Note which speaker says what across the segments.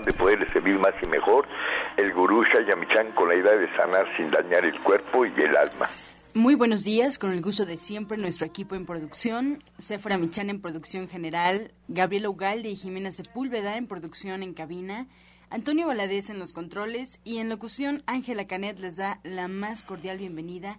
Speaker 1: de poder servir más y mejor, el gurú Shayamichan con la idea de sanar sin dañar el cuerpo y el alma.
Speaker 2: Muy buenos días, con el gusto de siempre, nuestro equipo en producción, Sephora Michan en producción general, Gabriela Ugalde y Jimena Sepúlveda en producción en cabina, Antonio Valadez en los controles y en locución Ángela Canet les da la más cordial bienvenida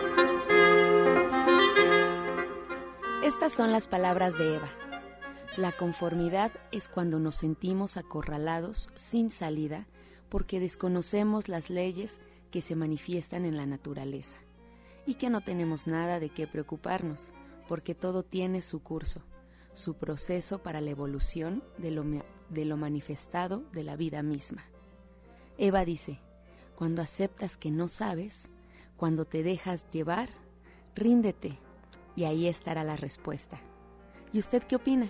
Speaker 3: Estas son las palabras de Eva. La conformidad es cuando nos sentimos acorralados sin salida porque desconocemos las leyes que se manifiestan en la naturaleza y que no tenemos nada de qué preocuparnos porque todo tiene su curso, su proceso para la evolución de lo, manifestado de la vida misma. Eva dice, cuando aceptas que no sabes, cuando te dejas llevar, ríndete y ahí estará la respuesta. ¿Y usted qué opina?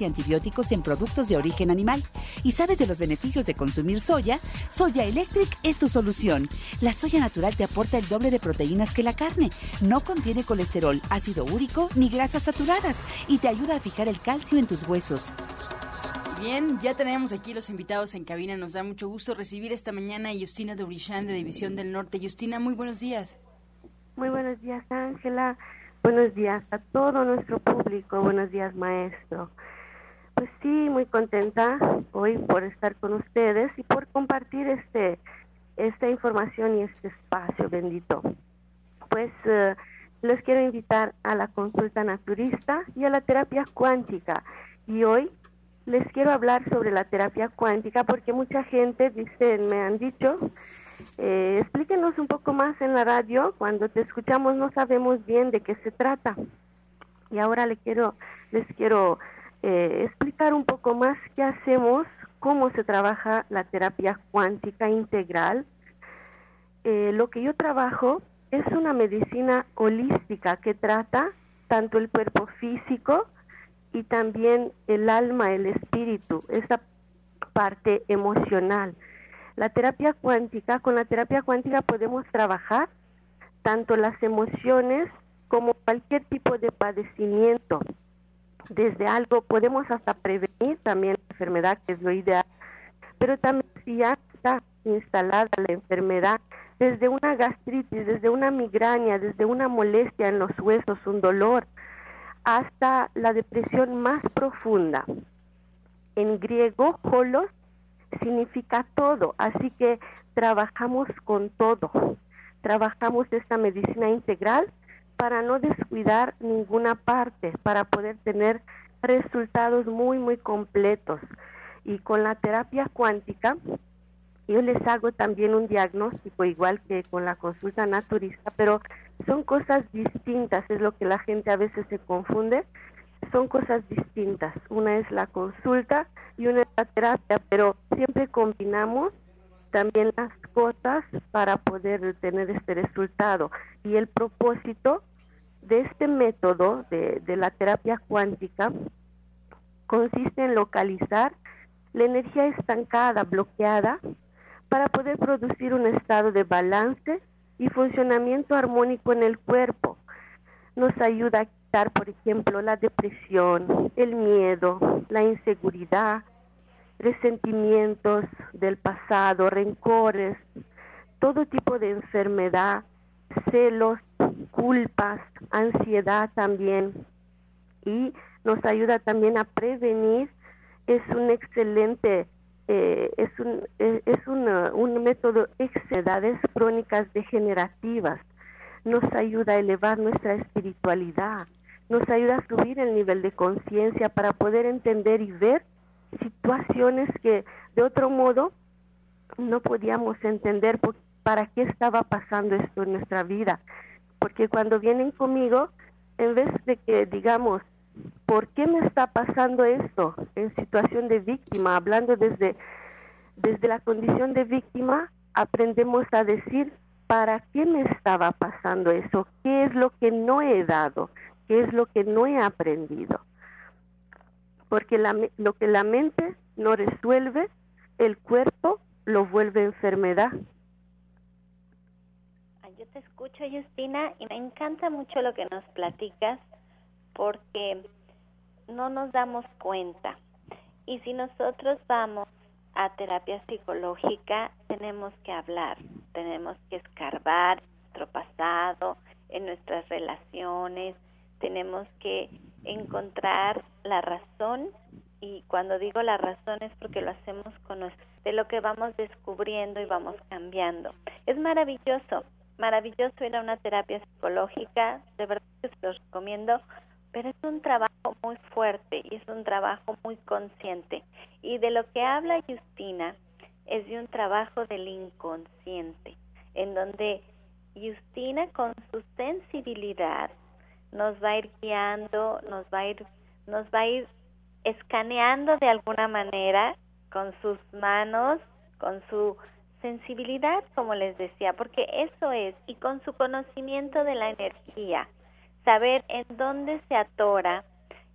Speaker 4: y antibióticos en productos de origen animal. ¿Y sabes de los beneficios de consumir soya? Soya Electric es tu solución. La soya natural te aporta el doble de proteínas que la carne. No contiene colesterol, ácido úrico ni grasas saturadas y te ayuda a fijar el calcio en tus huesos.
Speaker 2: Bien, ya tenemos aquí los invitados en cabina. Nos da mucho gusto recibir esta mañana a Justina de de División del Norte. Justina, muy buenos días.
Speaker 5: Muy buenos días, Ángela. Buenos días a todo nuestro público. Buenos días, maestro. Pues sí, muy contenta hoy por estar con ustedes y por compartir este esta información y este espacio bendito. Pues eh, les quiero invitar a la consulta naturista y a la terapia cuántica. Y hoy les quiero hablar sobre la terapia cuántica porque mucha gente dice, me han dicho, eh, explíquenos un poco más en la radio, cuando te escuchamos no sabemos bien de qué se trata. Y ahora le quiero, les quiero eh, explicar un poco más qué hacemos, cómo se trabaja la terapia cuántica integral. Eh, lo que yo trabajo es una medicina holística que trata tanto el cuerpo físico y también el alma, el espíritu, esa parte emocional. La terapia cuántica, con la terapia cuántica podemos trabajar tanto las emociones como cualquier tipo de padecimiento desde algo, podemos hasta prevenir también la enfermedad, que es lo ideal, pero también si ya está instalada la enfermedad, desde una gastritis, desde una migraña, desde una molestia en los huesos, un dolor, hasta la depresión más profunda. En griego, holos significa todo, así que trabajamos con todo. Trabajamos esta medicina integral para no descuidar ninguna parte, para poder tener resultados muy, muy completos. Y con la terapia cuántica, yo les hago también un diagnóstico, igual que con la consulta naturista, pero son cosas distintas, es lo que la gente a veces se confunde, son cosas distintas. Una es la consulta y una es la terapia, pero siempre combinamos también las cosas para poder tener este resultado. Y el propósito de este método de, la terapia cuántica consiste en localizar la energía estancada, bloqueada, para poder producir un estado de balance y funcionamiento armónico en el cuerpo. Nos ayuda a quitar, por ejemplo, la depresión, el miedo, la inseguridad, resentimientos del pasado, rencores, todo tipo de enfermedad, celos, culpas, ansiedad también y nos ayuda también a prevenir. Es un excelente eh, es, un, eh, es un método edades crónicas degenerativas. Nos ayuda a elevar nuestra espiritualidad, nos ayuda a subir el nivel de conciencia para poder entender y ver situaciones que de otro modo no podíamos entender para qué estaba pasando esto en nuestra vida. Porque cuando vienen conmigo, en vez de que digamos, ¿por qué me está pasando esto en situación de víctima? Hablando desde, desde la condición de víctima, aprendemos a decir, ¿para qué me estaba pasando eso? ¿Qué es lo que no he dado? ¿Qué es lo que no he aprendido? Porque la, lo que la mente no resuelve, el cuerpo lo vuelve enfermedad.
Speaker 6: Te escucho, Justina, y me encanta mucho lo que nos platicas porque no nos damos cuenta. Y si nosotros vamos a terapia psicológica, tenemos que hablar, tenemos que escarbar nuestro pasado, en nuestras relaciones, tenemos que encontrar la razón y cuando digo la razón es porque lo hacemos con de lo que vamos descubriendo y vamos cambiando. Es maravilloso, maravilloso ir a una terapia psicológica, de verdad que se los recomiendo pero es un trabajo muy fuerte y es un trabajo muy consciente. Y de lo que habla Justina es de un trabajo del inconsciente, en donde Justina con su sensibilidad nos va a ir guiando, nos va a ir, nos va a ir escaneando de alguna manera con sus manos, con su sensibilidad, como les decía, porque eso es, y con su conocimiento de la energía saber en dónde se atora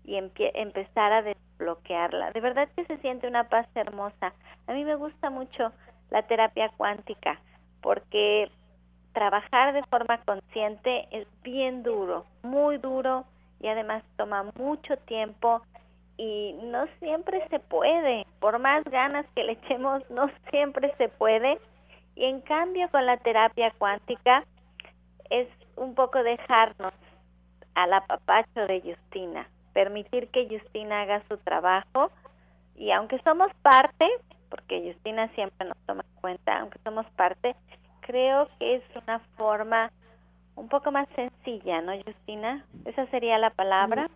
Speaker 6: y empezar a desbloquearla. De verdad que se siente una paz hermosa. A mí me gusta mucho la terapia cuántica porque trabajar de forma consciente es bien duro, muy duro y además toma mucho tiempo y no siempre se puede, por más ganas que le echemos, no siempre se puede. Y en cambio con la terapia cuántica es un poco dejarnos al apapacho de Justina, permitir que Justina haga su trabajo y aunque somos parte, porque Justina siempre nos toma en cuenta, aunque somos parte, creo que es una forma un poco más sencilla, ¿no, Justina? Esa sería la palabra.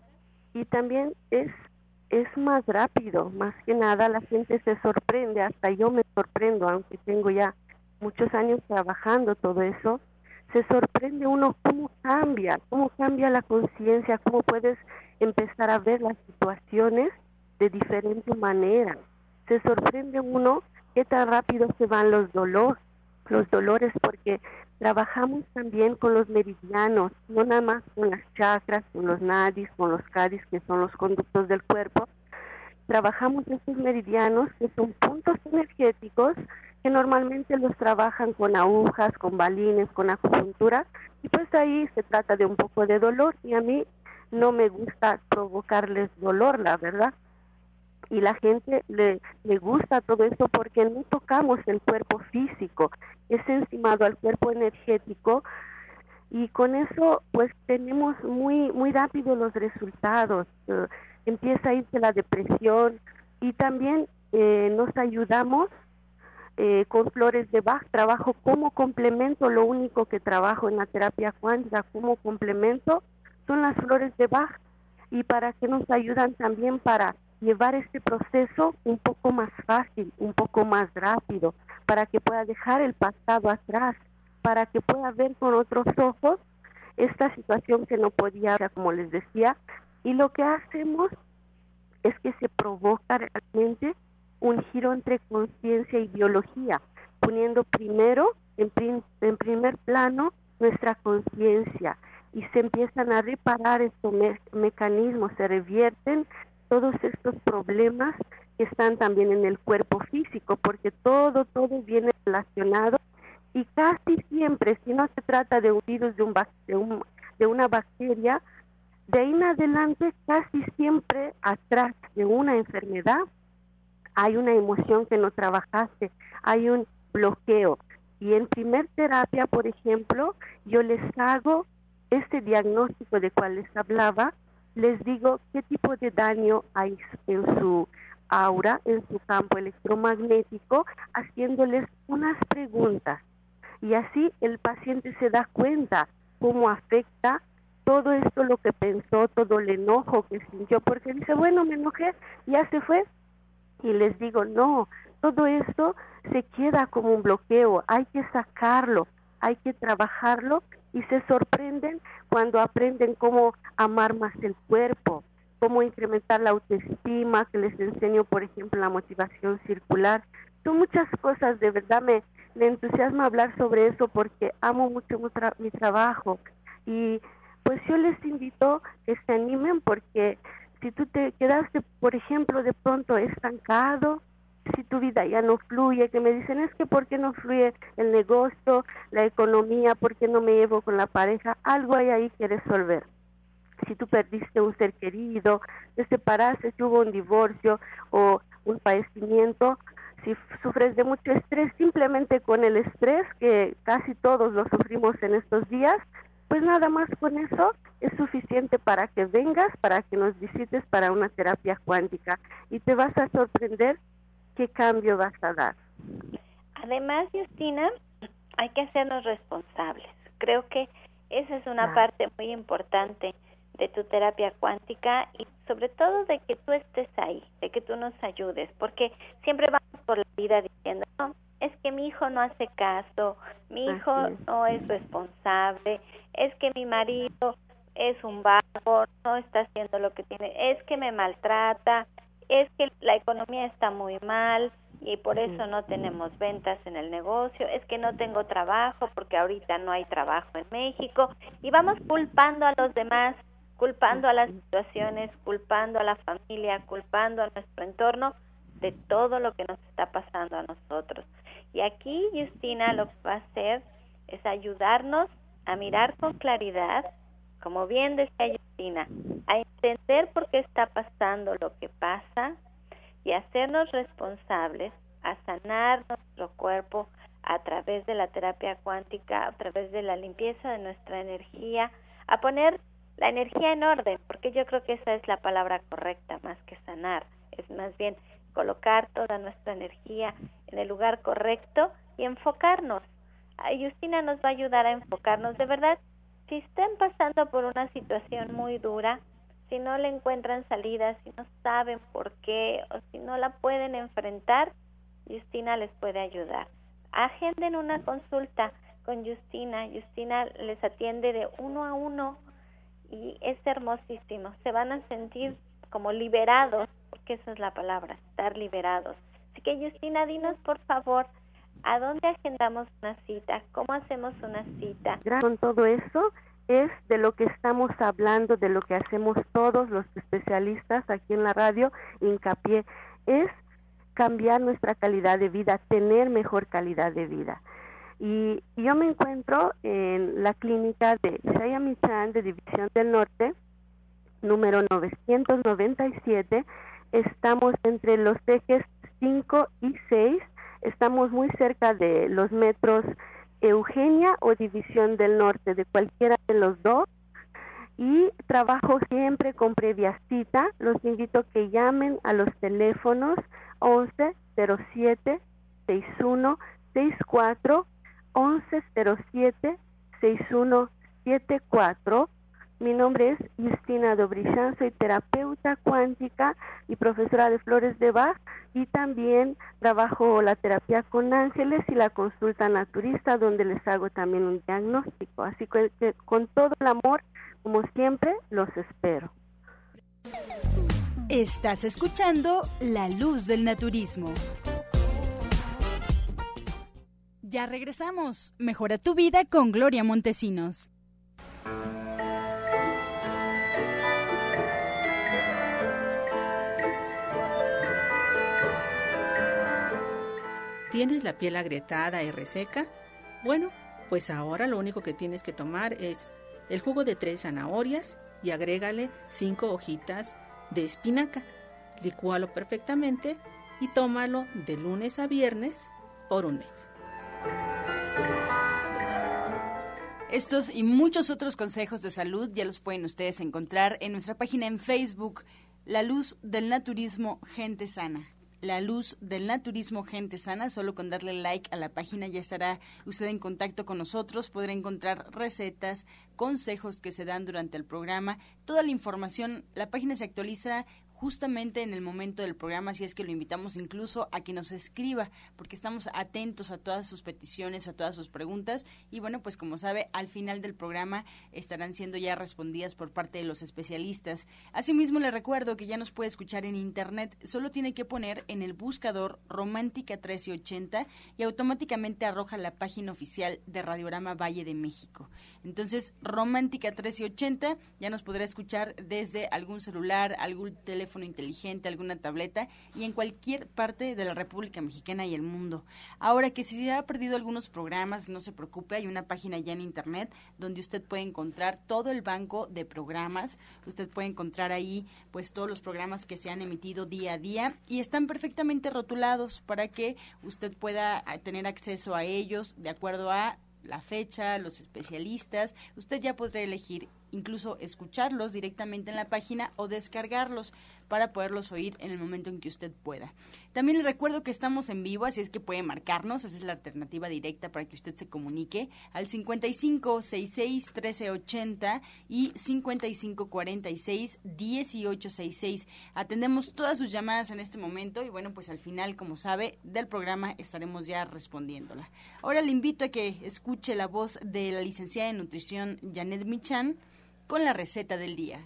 Speaker 5: Y también es es más rápido, más que nada la gente se sorprende, hasta yo me sorprendo, aunque tengo ya muchos años trabajando todo eso, se sorprende uno cómo cambia, cómo cambia la conciencia, cómo puedes empezar a ver las situaciones de diferente manera. Se sorprende uno qué tan rápido se van los dolores, los dolores porque trabajamos también con los meridianos, no nada más con las chakras, con los nadis, con los cadis, que son los conductos del cuerpo. Trabajamos estos meridianos, que son puntos energéticos que normalmente los trabajan con agujas, con balines, con acupuntura, y pues ahí se trata de un poco de dolor, y a mí no me gusta provocarles dolor, la verdad. Y la gente le, le gusta todo esto porque no tocamos el cuerpo físico, es encimado al cuerpo energético, y con eso pues tenemos muy, muy rápido los resultados. Eh, empieza a irse la depresión y también eh, nos ayudamos eh, con flores de Bach, trabajo como complemento, lo único que trabajo en la terapia cuántica como complemento son las flores de Bach y para que nos ayudan también para llevar este proceso un poco más fácil, un poco más rápido, para que pueda dejar el pasado atrás, para que pueda ver con otros ojos esta situación que no podía, como les decía, y lo que hacemos es que se provoca realmente un giro entre conciencia y biología, poniendo primero, en, en primer plano, nuestra conciencia. Y se empiezan a reparar estos mecanismos, se revierten todos estos problemas que están también en el cuerpo físico, porque todo, todo viene relacionado y casi siempre, si no se trata de un virus, de, un, de, un, de una bacteria, de ahí en adelante casi siempre atrás de una enfermedad hay una emoción que no trabajaste, hay un bloqueo. Y en primer terapia, por ejemplo, yo les hago este diagnóstico de cual les hablaba, les digo qué tipo de daño hay en su aura, en su campo electromagnético, haciéndoles unas preguntas. Y así el paciente se da cuenta cómo afecta todo esto lo que pensó, todo el enojo que sintió, porque dice, bueno, me enojé, ya se fue. Y les digo, no, todo esto se queda como un bloqueo, hay que sacarlo, hay que trabajarlo y se sorprenden cuando aprenden cómo amar más el cuerpo, cómo incrementar la autoestima, que les enseño, por ejemplo, la motivación circular. Son muchas cosas, de verdad me, me entusiasma hablar sobre eso porque amo mucho mi trabajo y pues yo les invito que se animen porque si tú te quedaste, por ejemplo, de pronto estancado, si tu vida ya no fluye, que me dicen es que por qué no fluye el negocio, la economía, por qué no me llevo con la pareja, algo hay ahí que resolver. Si tú perdiste un ser querido, te separaste, si hubo un divorcio o un padecimiento, si sufres de mucho estrés, simplemente con el estrés, que casi todos lo sufrimos en estos días, pues nada más con eso es suficiente para que vengas, para que nos visites para una terapia cuántica. Y te vas a sorprender qué cambio vas a dar.
Speaker 6: Además, Justina, hay que hacernos responsables. Creo que esa es una parte muy importante de tu terapia cuántica y sobre todo de que tú estés ahí, de que tú nos ayudes, porque siempre vamos por la vida diciendo, no, es que mi hijo no hace caso, mi hijo no es responsable, es que mi marido es un vago, no está haciendo lo que tiene, es que me maltrata, es que la economía está muy mal y por eso no tenemos ventas en el negocio, es que no tengo trabajo porque ahorita no hay trabajo en México. Y vamos culpando a los demás, culpando a las situaciones, culpando a la familia, culpando a nuestro entorno de todo lo que nos está pasando a nosotros. Y aquí Justina lo que va a hacer es ayudarnos a mirar con claridad, como bien decía Justina, a entender por qué está pasando lo que pasa y hacernos responsables a sanar nuestro cuerpo a través de la terapia cuántica, a través de la limpieza de nuestra energía, a poner la energía en orden, porque yo creo que esa es la palabra correcta más que sanar, es más bien colocar toda nuestra energía en el lugar correcto y enfocarnos. Justina nos va a ayudar a enfocarnos. De verdad, si están pasando por una situación muy dura, si no le encuentran salida, si no saben por qué o si no la pueden enfrentar, Justina les puede ayudar. Agenden una consulta con Justina. Justina les atiende de uno a uno y es hermosísimo. Se van a sentir como liberados porque esa es la palabra, estar liberados. Así que Justina, dinos por favor, ¿a dónde agendamos una cita? ¿Cómo hacemos una cita?
Speaker 5: Con todo eso es de lo que estamos hablando, de lo que hacemos todos los especialistas aquí en la radio, hincapié, es cambiar nuestra calidad de vida, tener mejor calidad de vida. Y yo me encuentro en la clínica de Isaiah Michan de División del Norte, número 997, estamos entre los ejes 5 y 6, estamos muy cerca de los metros Eugenia o División del Norte, de cualquiera de los dos. Y trabajo siempre con previa cita. Los invito a que llamen a los teléfonos 11 07 61 64 11 07 61 74 mi nombre es Justina Dobrichan, soy terapeuta cuántica y profesora de flores de Bach y también trabajo la terapia con ángeles y la consulta naturista donde les hago también un diagnóstico. Así que con todo el amor, como siempre, los espero.
Speaker 2: Estás escuchando La Luz del Naturismo. Ya regresamos. Mejora tu vida con Gloria Montesinos.
Speaker 7: ¿Tienes la piel agrietada y reseca? Bueno, pues ahora lo único que tienes que tomar es el jugo de tres zanahorias y agrégale cinco hojitas de espinaca. Licúalo perfectamente y tómalo de lunes a viernes por un mes.
Speaker 2: Estos y muchos otros consejos de salud ya los pueden ustedes encontrar en nuestra página en Facebook La luz del naturismo Gente Sana la luz del naturismo Gente Sana. Solo con darle like a la página ya estará usted en contacto con nosotros. Podrá encontrar recetas, consejos que se dan durante el programa. Toda la información, la página se actualiza justamente en el momento del programa, así es que lo invitamos incluso a que nos escriba, porque estamos atentos a todas sus peticiones, a todas sus preguntas, y bueno, pues como sabe, al final del programa estarán siendo ya respondidas por parte de los especialistas. Asimismo, le recuerdo que ya nos puede escuchar en internet, solo tiene que poner en el buscador Romántica 1380 y automáticamente arroja la página oficial de Radiorama Valle de México. Entonces, Romántica 1380 ya nos podrá escuchar desde algún celular, algún teléfono inteligente, alguna tableta y en cualquier parte de la República Mexicana y el mundo. Ahora que si se ha perdido algunos programas, no se preocupe, hay una página ya en internet donde usted puede encontrar todo el banco de programas. Usted puede encontrar ahí pues todos los programas que se han emitido día a día y están perfectamente rotulados para que usted pueda ah, tener acceso a ellos de acuerdo a la fecha, los especialistas. Usted ya podrá elegir incluso escucharlos directamente en la página o descargarlos para poderlos oír en el momento en que usted pueda. También le recuerdo que estamos en vivo, así es que puede marcarnos, esa es la alternativa directa para que usted se comunique al 55 66 1380 y 55 46 1866. Atendemos todas sus llamadas en este momento y bueno, pues al final, como sabe, del programa estaremos ya respondiéndola. Ahora le invito a que escuche la voz de la licenciada en nutrición Janet Michan con la receta del día.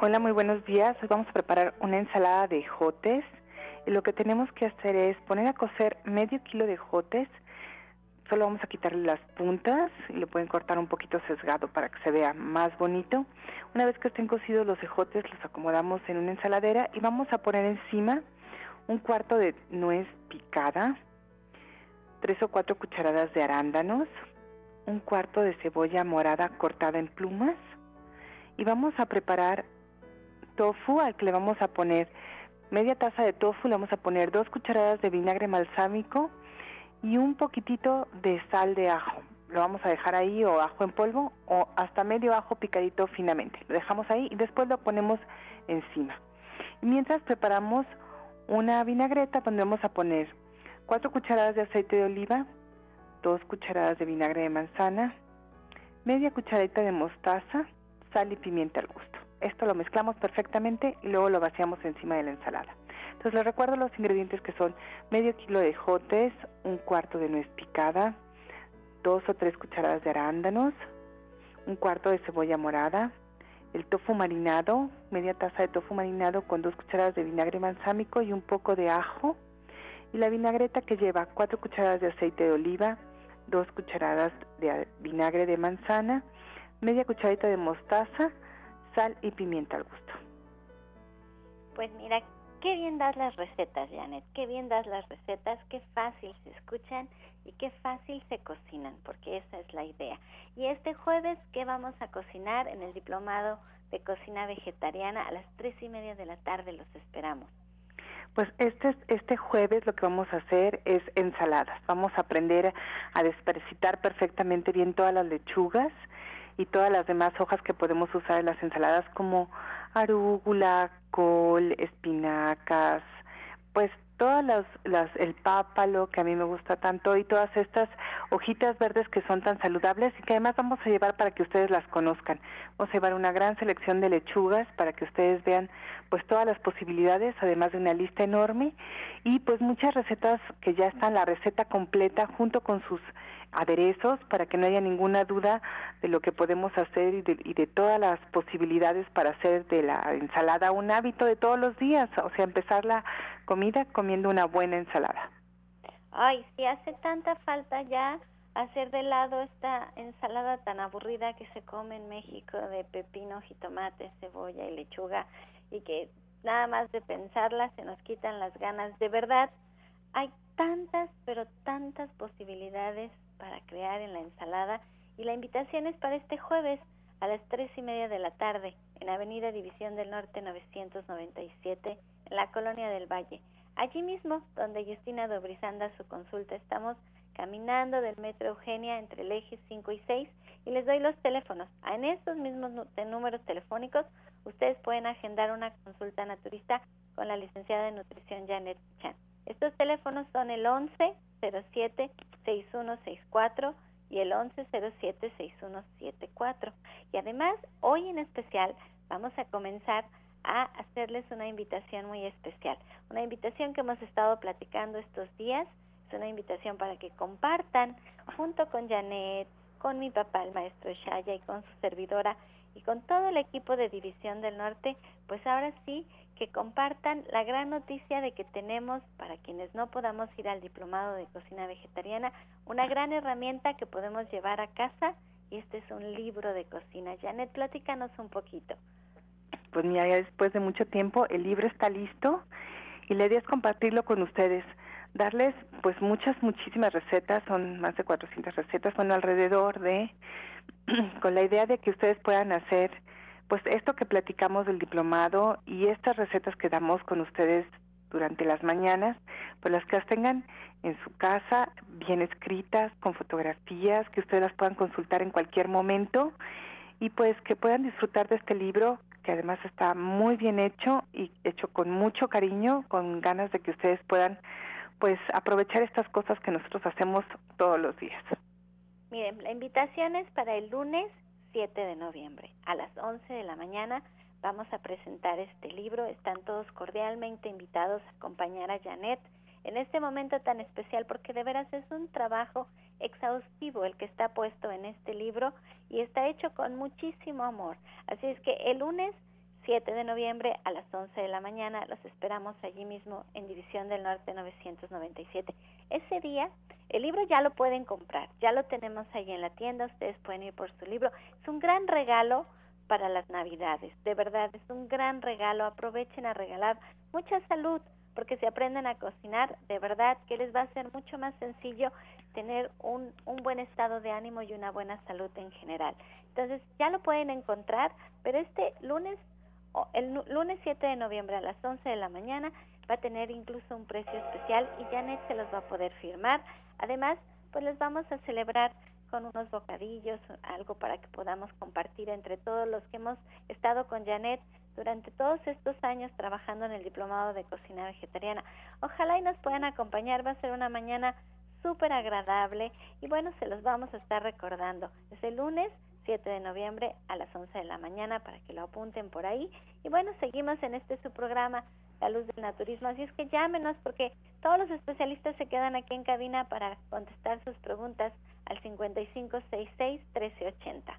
Speaker 8: Hola, muy buenos días. Hoy vamos a preparar una ensalada de jotes. Lo que tenemos que hacer es poner a cocer medio kilo de jotes. Solo vamos a quitarle las puntas y lo pueden cortar un poquito sesgado para que se vea más bonito. Una vez que estén cocidos los ejotes, los acomodamos en una ensaladera y vamos a poner encima un cuarto de nuez picada, tres o cuatro cucharadas de arándanos, un cuarto de cebolla morada cortada en plumas y vamos a preparar tofu al que le vamos a poner media taza de tofu, le vamos a poner dos cucharadas de vinagre balsámico y un poquitito de sal de ajo. Lo vamos a dejar ahí o ajo en polvo o hasta medio ajo picadito finamente. Lo dejamos ahí y después lo ponemos encima. mientras preparamos una vinagreta donde vamos a poner cuatro cucharadas de aceite de oliva, dos cucharadas de vinagre de manzana, media cucharadita de mostaza, sal y pimienta al gusto. Esto lo mezclamos perfectamente y luego lo vaciamos encima de la ensalada. Entonces les recuerdo los ingredientes que son medio kilo de jotes, un cuarto de nuez picada, dos o tres cucharadas de arándanos, un cuarto de cebolla morada, el tofu marinado, media taza de tofu marinado con dos cucharadas de vinagre manzámico y un poco de ajo, y la vinagreta que lleva cuatro cucharadas de aceite de oliva, dos cucharadas de vinagre de manzana, media cucharadita de mostaza, sal y pimienta al gusto.
Speaker 6: Pues mira, qué bien das las recetas, Janet, qué bien das las recetas, qué fácil se escuchan y qué fácil se cocinan, porque esa es la idea. Y este jueves, ¿qué vamos a cocinar en el diplomado de cocina vegetariana a las tres y media de la tarde? Los esperamos.
Speaker 8: Pues este, este jueves lo que vamos a hacer es ensaladas. Vamos a aprender a desparasitar perfectamente bien todas las lechugas, y todas las demás hojas que podemos usar en las ensaladas como arúgula, col, espinacas, pues todas las, las, el pápalo que a mí me gusta tanto y todas estas hojitas verdes que son tan saludables y que además vamos a llevar para que ustedes las conozcan. Vamos a llevar una gran selección de lechugas para que ustedes vean pues todas las posibilidades, además de una lista enorme y pues muchas recetas que ya están la receta completa junto con sus aderezos para que no haya ninguna duda de lo que podemos hacer y de, y de, todas las posibilidades para hacer de la ensalada un hábito de todos los días, o sea, empezar la comida comiendo una buena ensalada.
Speaker 6: Ay, sí hace tanta falta ya hacer de lado esta ensalada tan aburrida que se come en México de pepino, jitomate, cebolla y lechuga y que nada más de pensarla se nos quitan las ganas. De verdad, hay tantas, pero tantas posibilidades para crear en la ensalada y la invitación es para este jueves a las tres y media de la tarde en Avenida División del Norte 997 en la Colonia del Valle. Allí mismo, donde Justina Dobrizanda su consulta, estamos caminando del Metro Eugenia entre el eje 5 y 6 y les doy los teléfonos. En estos mismos números telefónicos ustedes pueden agendar una consulta naturista con la licenciada de nutrición Janet Chan. Estos teléfonos son el 11 07 6164 y el 11 07 6174. Y además, hoy en especial vamos a comenzar a hacerles una invitación muy especial. Una invitación que hemos estado platicando estos días. Es una invitación para que compartan junto con Janet, con mi papá, el maestro Shaya, y con su servidora, y con todo el equipo de División del Norte, pues ahora sí que compartan la gran noticia de que tenemos, para quienes no podamos ir al diplomado de cocina vegetariana, una gran herramienta que podemos llevar a casa y este es un libro de cocina. Janet, platícanos un poquito.
Speaker 8: Pues mira, ya después de mucho tiempo el libro está listo y la idea es compartirlo con ustedes darles pues muchas, muchísimas recetas, son más de 400 recetas, son alrededor de, con la idea de que ustedes puedan hacer pues esto que platicamos del diplomado y estas recetas que damos con ustedes durante las mañanas, pues las que las tengan en su casa, bien escritas, con fotografías, que ustedes las puedan consultar en cualquier momento y pues que puedan disfrutar de este libro que además está muy bien hecho y hecho con mucho cariño, con ganas de que ustedes puedan pues aprovechar estas cosas que nosotros hacemos todos los días.
Speaker 6: Miren, la invitación es para el lunes 7 de noviembre a las 11 de la mañana. Vamos a presentar este libro. Están todos cordialmente invitados a acompañar a Janet en este momento tan especial porque de veras es un trabajo exhaustivo el que está puesto en este libro y está hecho con muchísimo amor. Así es que el lunes 7 de noviembre a las 11 de la mañana. Los esperamos allí mismo en División del Norte 997. Ese día el libro ya lo pueden comprar, ya lo tenemos ahí en la tienda, ustedes pueden ir por su libro. Es un gran regalo para las Navidades, de verdad, es un gran regalo. Aprovechen a regalar mucha salud, porque si aprenden a cocinar, de verdad que les va a ser mucho más sencillo tener un, un buen estado de ánimo y una buena salud en general. Entonces ya lo pueden encontrar, pero este lunes el lunes 7 de noviembre a las 11 de la mañana va a tener incluso un precio especial y Janet se los va a poder firmar. Además, pues les vamos a celebrar con unos bocadillos, algo para que podamos compartir entre todos los que hemos estado con Janet durante todos estos años trabajando en el diplomado de cocina vegetariana. Ojalá y nos puedan acompañar, va a ser una mañana súper agradable y bueno, se los vamos a estar recordando. Es el lunes 7 de noviembre a las 11 de la mañana para que lo apunten por ahí. Y bueno, seguimos en este su programa, La Luz del Naturismo. Así es que llámenos porque todos los especialistas se quedan aquí en cabina para contestar sus preguntas al 5566 1380.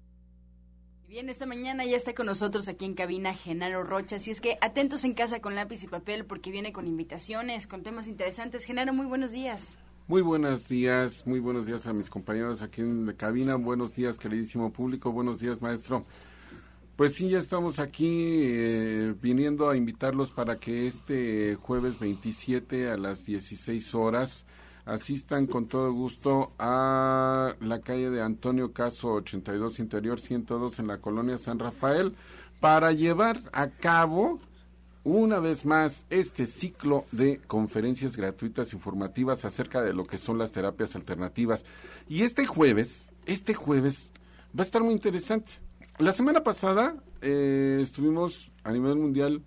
Speaker 2: Bien, esta mañana ya está con nosotros aquí en cabina Genaro Rocha, así es que atentos en casa con lápiz y papel porque viene con invitaciones, con temas interesantes. Genaro, muy buenos días.
Speaker 9: Muy buenos días, muy buenos días a mis compañeros aquí en la cabina, buenos días queridísimo público, buenos días maestro. Pues sí, ya estamos aquí eh, viniendo a invitarlos para que este jueves 27 a las 16 horas asistan con todo gusto a la calle de Antonio Caso 82 Interior 102 en la colonia San Rafael para llevar a cabo una vez más este ciclo de conferencias gratuitas informativas acerca de lo que son las terapias alternativas. Y este jueves, este jueves va a estar muy interesante. La semana pasada eh, estuvimos a nivel mundial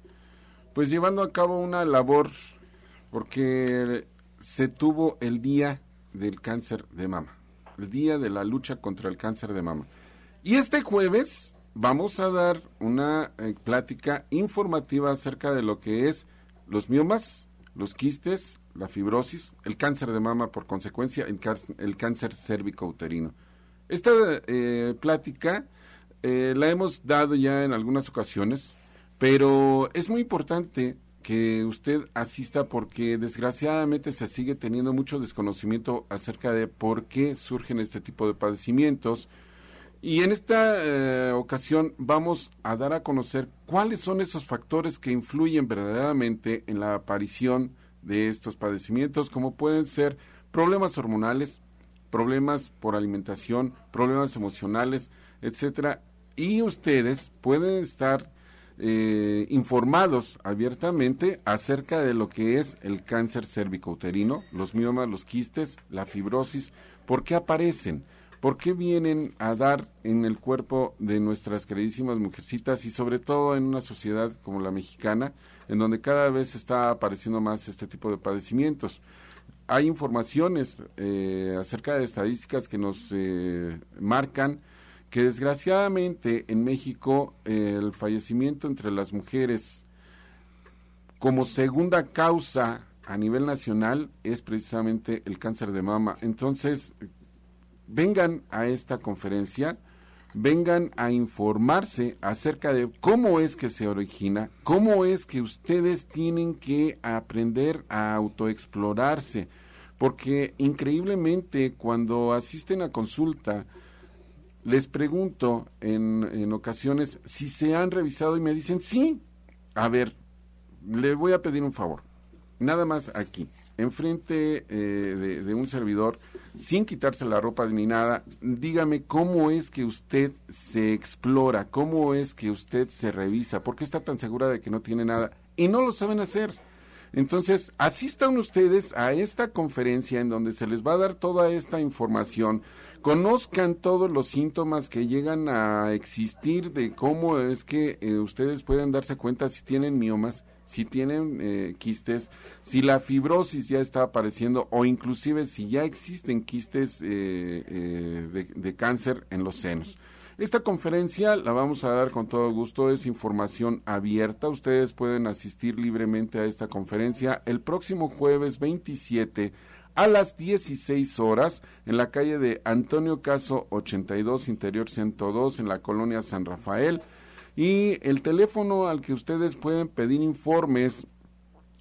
Speaker 9: pues llevando a cabo una labor porque se tuvo el día del cáncer de mama, el día de la lucha contra el cáncer de mama. Y este jueves vamos a dar una eh, plática informativa acerca de lo que es los miomas, los quistes, la fibrosis, el cáncer de mama por consecuencia, el, el cáncer cérvico-uterino. Esta eh, plática eh, la hemos dado ya en algunas ocasiones, pero es muy importante que usted asista porque desgraciadamente se sigue teniendo mucho desconocimiento acerca de por qué surgen este tipo de padecimientos Y en esta eh, ocasión vamos a dar a conocer cuáles son esos factores que influyen verdaderamente en la aparición de estos padecimientos, como pueden ser problemas hormonales, problemas por alimentación, problemas emocionales, etcétera. Y ustedes pueden estar eh, informados abiertamente acerca de lo que es el cáncer cervicouterino, los miomas, los quistes, la fibrosis, por qué aparecen, por qué vienen a dar en el cuerpo de nuestras queridísimas mujercitas y sobre todo en una sociedad como la mexicana, en donde cada vez está apareciendo más este tipo de padecimientos. Hay informaciones eh, acerca de estadísticas que nos eh, marcan que desgraciadamente en México el fallecimiento entre las mujeres como segunda causa a nivel nacional es precisamente el cáncer de mama. Entonces, vengan a esta conferencia, vengan a informarse acerca de cómo es que se origina, cómo es que ustedes tienen que aprender a autoexplorarse, porque increíblemente cuando asisten a consulta, les pregunto en, en ocasiones si se han revisado y me dicen, sí, a ver, le voy a pedir un favor, nada más aquí, enfrente eh, de, un servidor, sin quitarse la ropa ni nada, dígame cómo es que usted se explora, cómo es que usted se revisa, por qué está tan segura de que no tiene nada y no lo saben hacer. Entonces, asistan ustedes a esta conferencia en donde se les va a dar toda esta información conozcan todos los síntomas que llegan a existir de cómo es que eh, ustedes pueden darse cuenta si tienen miomas, si tienen eh, quistes, si la fibrosis ya está apareciendo o inclusive si ya existen quistes eh, de, de cáncer en los senos. Esta conferencia la vamos a dar con todo gusto, es información abierta, ustedes pueden asistir libremente a esta conferencia el próximo jueves 27 a las 16 horas en la calle de Antonio Caso 82, Interior 102, en la colonia San Rafael. Y el teléfono al que ustedes pueden pedir informes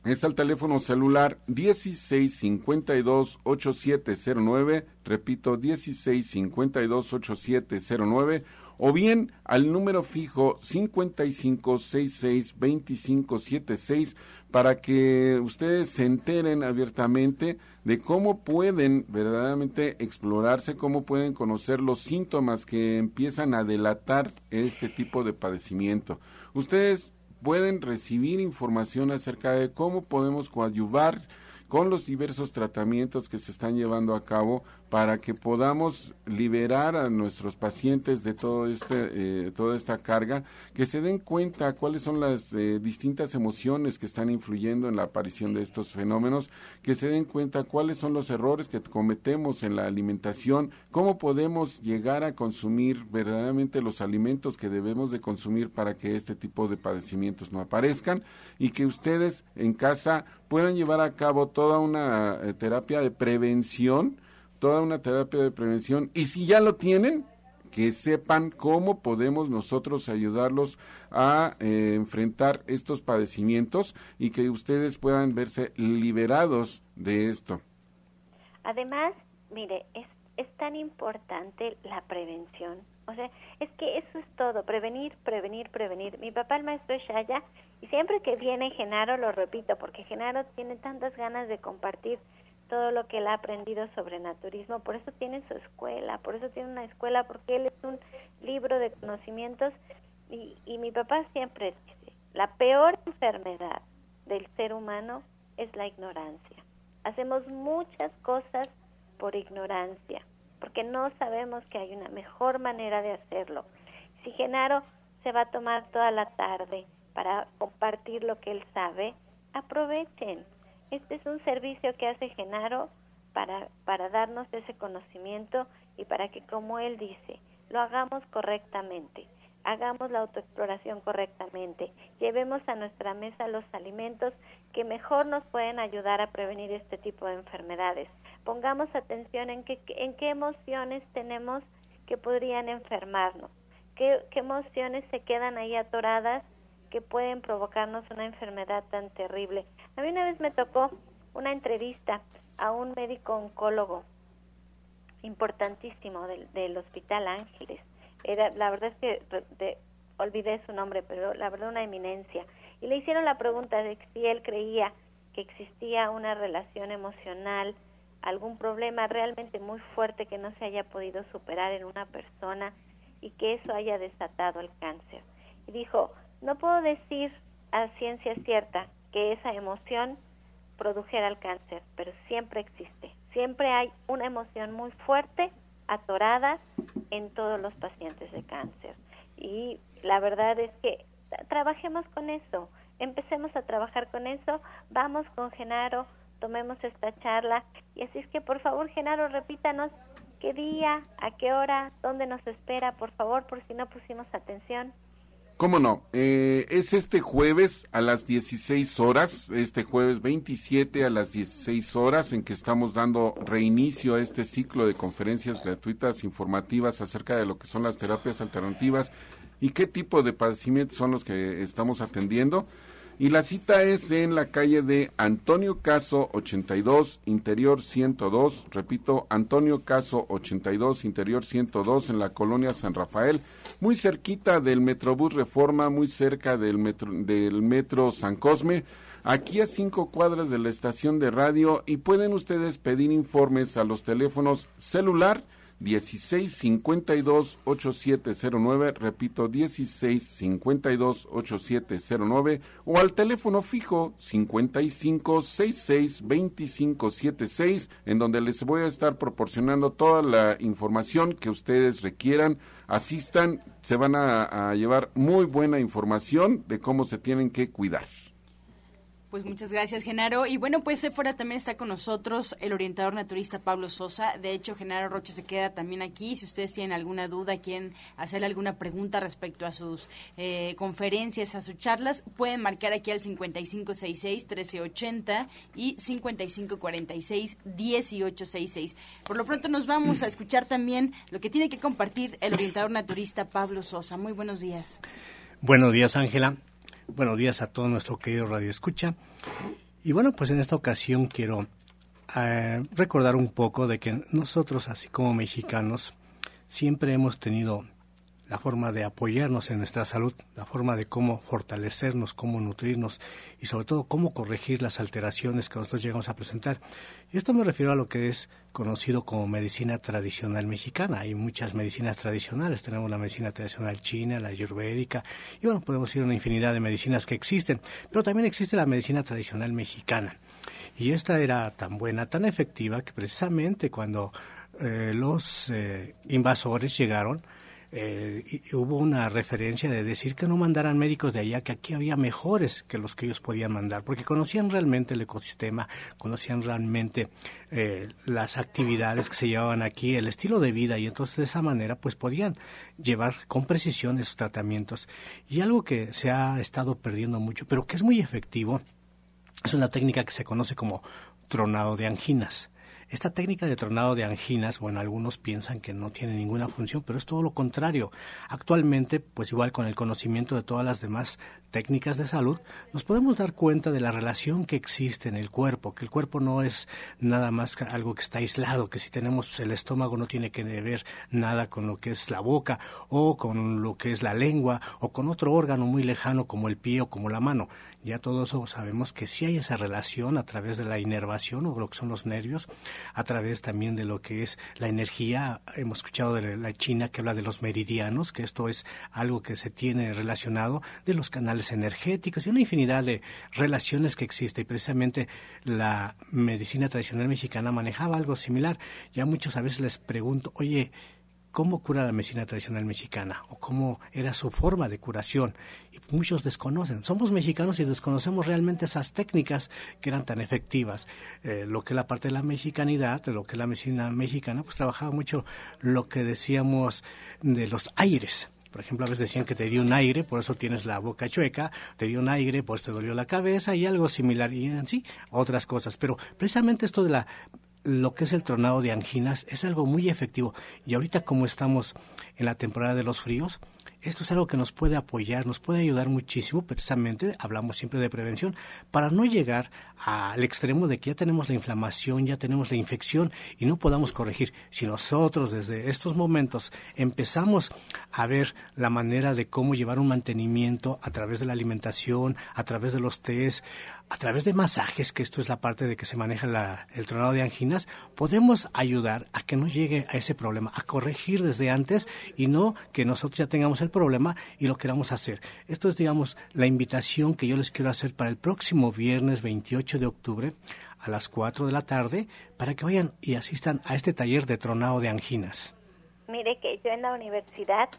Speaker 9: es al teléfono celular 1652-8709, repito, 1652-8709, o bien al número fijo 5566-2576 para que ustedes se enteren abiertamente de cómo pueden verdaderamente explorarse, cómo pueden conocer los síntomas que empiezan a delatar este tipo de padecimiento. Ustedes pueden recibir información acerca de cómo podemos coadyuvar con los diversos tratamientos que se están llevando a cabo para que podamos liberar a nuestros pacientes de todo este, eh, toda esta carga, que se den cuenta cuáles son las eh, distintas emociones que están influyendo en la aparición de estos fenómenos, que se den cuenta cuáles son los errores que cometemos en la alimentación, cómo podemos llegar a consumir verdaderamente los alimentos que debemos de consumir para que este tipo de padecimientos no aparezcan y que ustedes en casa puedan llevar a cabo toda una eh, terapia de prevención toda una terapia de prevención y si ya lo tienen, que sepan cómo podemos nosotros ayudarlos a eh, enfrentar estos padecimientos y que ustedes puedan verse liberados de esto.
Speaker 6: Además, mire, es, es tan importante la prevención. O sea, es que eso es todo, prevenir, prevenir, prevenir. Mi papá, el maestro Shaya, y siempre que viene Genaro lo repito, porque Genaro tiene tantas ganas de compartir todo lo que él ha aprendido sobre naturismo, por eso tiene su escuela, por eso tiene una escuela, porque él es un libro de conocimientos y, y mi papá siempre dice, la peor enfermedad del ser humano es la ignorancia. Hacemos muchas cosas por ignorancia, porque no sabemos que hay una mejor manera de hacerlo. Si Genaro se va a tomar toda la tarde para compartir lo que él sabe, aprovechen, este es un servicio que hace Genaro para, para darnos ese conocimiento y para que, como él dice, lo hagamos correctamente, hagamos la autoexploración correctamente, llevemos a nuestra mesa los alimentos que mejor nos pueden ayudar a prevenir este tipo de enfermedades. Pongamos atención en qué, en qué emociones tenemos que podrían enfermarnos, qué, qué emociones se quedan ahí atoradas que pueden provocarnos una enfermedad tan terrible. A mí una vez me tocó una entrevista a un médico oncólogo importantísimo del, Hospital Ángeles. era, la verdad es que olvidé su nombre, pero la verdad una eminencia. Y le hicieron la pregunta de si él creía que existía una relación emocional, algún problema realmente muy fuerte que no se haya podido superar en una persona y que eso haya desatado el cáncer. Y dijo, no puedo decir a ciencia cierta que esa emoción produjera el cáncer, pero siempre existe. Siempre hay una emoción muy fuerte, atorada en todos los pacientes de cáncer. Y la verdad es que trabajemos con eso, empecemos a trabajar con eso, vamos con Genaro, tomemos esta charla y así es que por favor Genaro repítanos qué día, a qué hora, dónde nos espera, por favor, por si no pusimos atención.
Speaker 9: ¿Cómo no? Eh, es este jueves a las 16 horas, este jueves 27 a las 16 horas, en que estamos dando reinicio a este ciclo de conferencias gratuitas informativas acerca de lo que son las terapias alternativas y qué tipo de padecimientos son los que estamos atendiendo. Y la cita es en la calle de Antonio Caso 82, Interior 102. Repito, Antonio Caso 82, Interior 102, en la colonia San Rafael, muy cerquita del Metrobús Reforma, muy cerca del metro, del metro San Cosme. Aquí a cinco cuadras de la estación de radio y pueden ustedes pedir informes a los teléfonos celular 1652 8709, repito 1652 8709 o al teléfono fijo 5566 2576 en donde les voy a estar proporcionando toda la información que ustedes requieran. Asistan, se van a, a llevar muy buena información de cómo se tienen que cuidar.
Speaker 2: Pues muchas gracias, Genaro. Y bueno, pues fuera también está con nosotros el orientador naturista Pablo Sosa. De hecho, Genaro Roche se queda también aquí. Si ustedes tienen alguna duda, quieren hacerle alguna pregunta respecto a sus eh, conferencias, a sus charlas, pueden marcar aquí al 5566-1380 y 5546-1866. Por lo pronto nos vamos a escuchar también lo que tiene que compartir el orientador naturista Pablo Sosa. Muy buenos días.
Speaker 10: Buenos días, Ángela. Buenos días a todo nuestro querido Radio Escucha. Y bueno, pues en esta ocasión quiero eh, recordar un poco de que nosotros, así como mexicanos, siempre hemos tenido la forma de apoyarnos en nuestra salud, la forma de cómo fortalecernos, cómo nutrirnos y sobre todo cómo corregir las alteraciones que nosotros llegamos a presentar. Y esto me refiero a lo que es conocido como medicina tradicional mexicana. Hay muchas medicinas tradicionales, tenemos la medicina tradicional china, la ayurvédica, y bueno, podemos ir a una infinidad de medicinas que existen, pero también existe la medicina tradicional mexicana. Y esta era tan buena, tan efectiva, que precisamente cuando eh, los eh, invasores llegaron, eh, hubo una referencia de decir que no mandaran médicos de allá, que aquí había mejores que los que ellos podían mandar, porque conocían realmente el ecosistema, conocían realmente eh, las actividades que se llevaban aquí, el estilo de vida, y entonces de esa manera pues podían llevar con precisión esos tratamientos. Y algo que se ha estado perdiendo mucho, pero que es muy efectivo, es una técnica que se conoce como tronado de anginas. Esta técnica de tronado de anginas, bueno, algunos piensan que no tiene ninguna función, pero es todo lo contrario. Actualmente, pues igual con el conocimiento de todas las demás técnicas de salud, nos podemos dar cuenta de la relación que existe en el cuerpo, que el cuerpo no es nada más algo que está aislado, que si tenemos el estómago no tiene que ver nada con lo que es la boca o con lo que es la lengua o con otro órgano muy lejano como el pie o como la mano. Ya todo eso sabemos que sí hay esa relación a través de la inervación o lo que son los nervios, a través también de lo que es la energía. Hemos escuchado de la China que habla de los meridianos, que esto es algo que se tiene relacionado de los canales energéticos y una infinidad de relaciones que existe. Y precisamente la medicina tradicional mexicana manejaba algo similar. Ya muchos a veces les pregunto, oye, cómo cura la medicina tradicional mexicana o cómo era su forma de curación. Y muchos desconocen. Somos mexicanos y desconocemos realmente esas técnicas que eran tan efectivas. Eh, lo que es la parte de la mexicanidad, de lo que es la medicina mexicana, pues trabajaba mucho lo que decíamos de los aires. Por ejemplo, a veces decían que te dio un aire, por eso tienes la boca chueca, te dio un aire, pues te dolió la cabeza y algo similar y así, otras cosas. Pero precisamente esto de la lo que es el tronado de anginas es algo muy efectivo. Y ahorita como estamos en la temporada de los fríos, Esto es algo que nos puede apoyar, nos puede ayudar muchísimo, precisamente, hablamos siempre de prevención, para no llegar al extremo de que ya tenemos la inflamación, ya tenemos la infección y no podamos corregir. Si nosotros desde estos momentos empezamos a ver la manera de cómo llevar un mantenimiento a través de la alimentación, a través de los test, a través de masajes, que esto es la parte de que se maneja el tronado de anginas, podemos ayudar a que no llegue a ese problema, a corregir desde antes y no que nosotros ya tengamos el problema y lo queramos hacer. Esto es, digamos, la invitación que yo les quiero hacer para el próximo viernes 28 de octubre a las 4 de la tarde para que vayan y asistan a este taller de tronado de anginas.
Speaker 6: Mire que yo en la universidad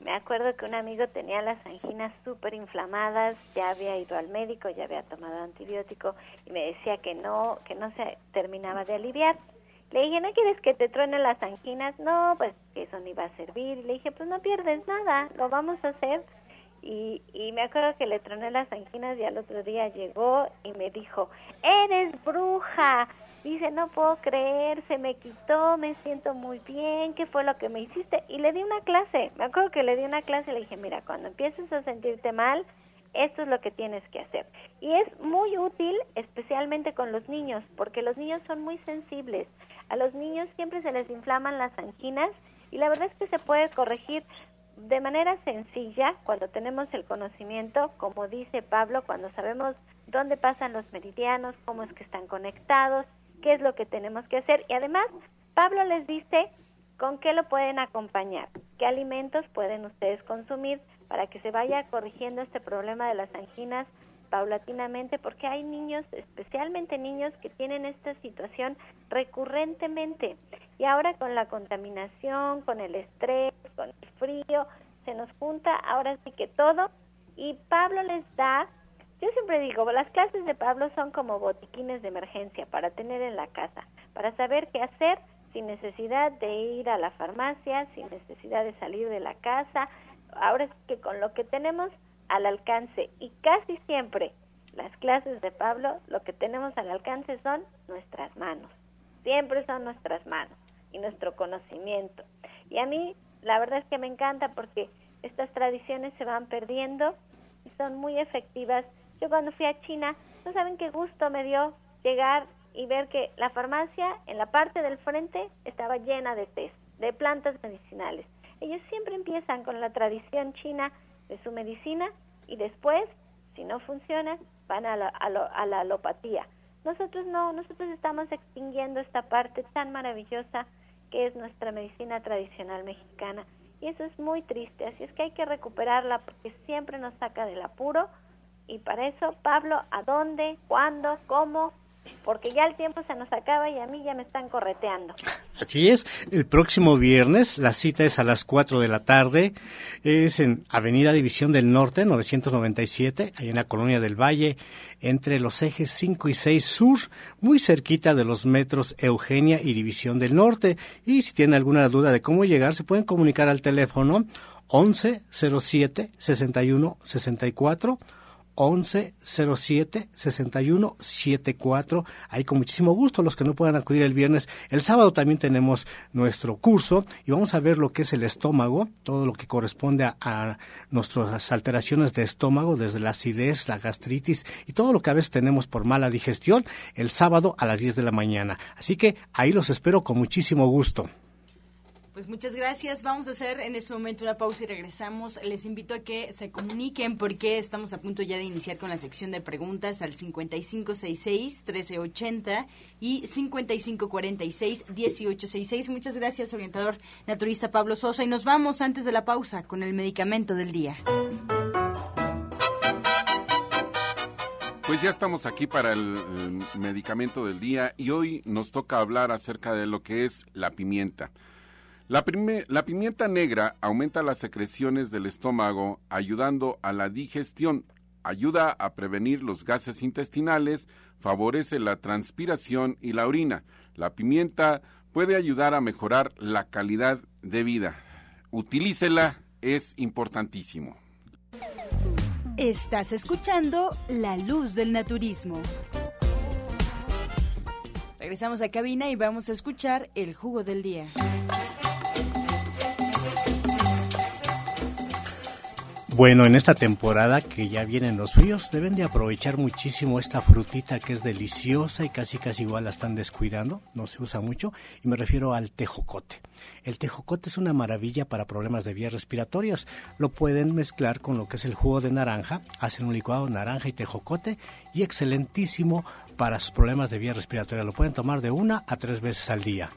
Speaker 6: me acuerdo que un amigo tenía las anginas súper inflamadas, ya había ido al médico, ya había tomado antibiótico y me decía que no, que no se terminaba de aliviar. Le dije, ¿no quieres que te truenen las anginas? No, pues eso no iba a servir. Le dije, pues no pierdes nada, lo vamos a hacer. Y, y me acuerdo que le troné las anginas y al otro día llegó y me dijo, eres bruja, Dice, no puedo creer, se me quitó, me siento muy bien, ¿qué fue lo que me hiciste? Y le di una clase, me acuerdo que le di una clase y le dije, mira, cuando empieces a sentirte mal, esto es lo que tienes que hacer. Y es muy útil, especialmente con los niños, porque los niños son muy sensibles. A los niños siempre se les inflaman las anginas y la verdad es que se puede corregir de manera sencilla cuando tenemos el conocimiento, como dice Pablo, cuando sabemos dónde pasan los meridianos, cómo es que están conectados qué es lo que tenemos que hacer y además Pablo les dice con qué lo pueden acompañar, qué alimentos pueden ustedes consumir para que se vaya corrigiendo este problema de las anginas paulatinamente, porque hay niños, especialmente niños, que tienen esta situación recurrentemente. Y ahora con la contaminación, con el estrés, con el frío, se nos junta ahora sí que todo. Y Pablo les da yo siempre digo, las clases de Pablo son como botiquines de emergencia para tener en la casa, para saber qué hacer sin necesidad de ir a la farmacia, sin necesidad de salir de la casa. Ahora es que con lo que tenemos al alcance y casi siempre las clases de Pablo, lo que tenemos al alcance son nuestras manos. Siempre son nuestras manos y nuestro conocimiento. Y a mí la verdad es que me encanta porque estas tradiciones se van perdiendo y son muy efectivas yo cuando fui a China, no saben qué gusto me dio llegar y ver que la farmacia en la parte del frente estaba llena de test, de plantas medicinales. Ellos siempre empiezan con la tradición china de su medicina y después, si no funciona, van a la, a la alopatía. Nosotros no, nosotros estamos extinguiendo esta parte tan maravillosa que es nuestra medicina tradicional mexicana. Y eso es muy triste, así es que hay que recuperarla porque siempre nos saca del apuro y para eso, Pablo, ¿a dónde? ¿Cuándo? ¿Cómo? Porque ya el tiempo se nos acaba y a mí ya me están correteando.
Speaker 10: Así es, el próximo viernes la cita es a las 4 de la tarde, es en Avenida División del Norte, 997, ahí en la Colonia del Valle, entre los ejes 5 y 6 sur, muy cerquita de los metros Eugenia y División del Norte. Y si tienen alguna duda de cómo llegar, se pueden comunicar al teléfono 11 07 61 64 11 07 61 74. Ahí con muchísimo gusto los que no puedan acudir el viernes. El sábado también tenemos nuestro curso y vamos a ver lo que es el estómago, todo lo que corresponde a, nuestras alteraciones de estómago, desde la acidez, la gastritis y todo lo que a veces tenemos por mala digestión, el sábado a las 10 de la mañana. Así que ahí los espero con muchísimo gusto.
Speaker 2: Pues muchas gracias. Vamos a hacer en este momento una pausa y regresamos. Les invito a que se comuniquen porque estamos a punto ya de iniciar con la sección de preguntas al 5566-1380 y 5546-1866. Muchas gracias, orientador naturista Pablo Sosa. Y nos vamos antes de la pausa con el medicamento del día.
Speaker 9: Pues ya estamos aquí para el, el medicamento del día y hoy nos toca hablar acerca de lo que es la pimienta. La, pimienta negra aumenta las secreciones del estómago, ayudando a la digestión, ayuda a prevenir los gases intestinales, favorece la transpiración y la orina. La pimienta puede ayudar a mejorar la calidad de vida. Utilícela, es importantísimo.
Speaker 2: Estás escuchando La Luz del Naturismo. Regresamos a cabina y vamos a escuchar el jugo del día.
Speaker 10: Bueno, en esta temporada que ya vienen los fríos, deben de aprovechar muchísimo esta frutita que es deliciosa y casi casi igual la están descuidando, no se usa mucho, y me refiero al tejocote. El tejocote es una maravilla para problemas de vías respiratorias. Lo pueden mezclar con lo que es el jugo de naranja, hacen un licuado naranja y tejocote y excelentísimo para sus problemas de vías respiratorias. Lo pueden tomar de una a tres veces al día.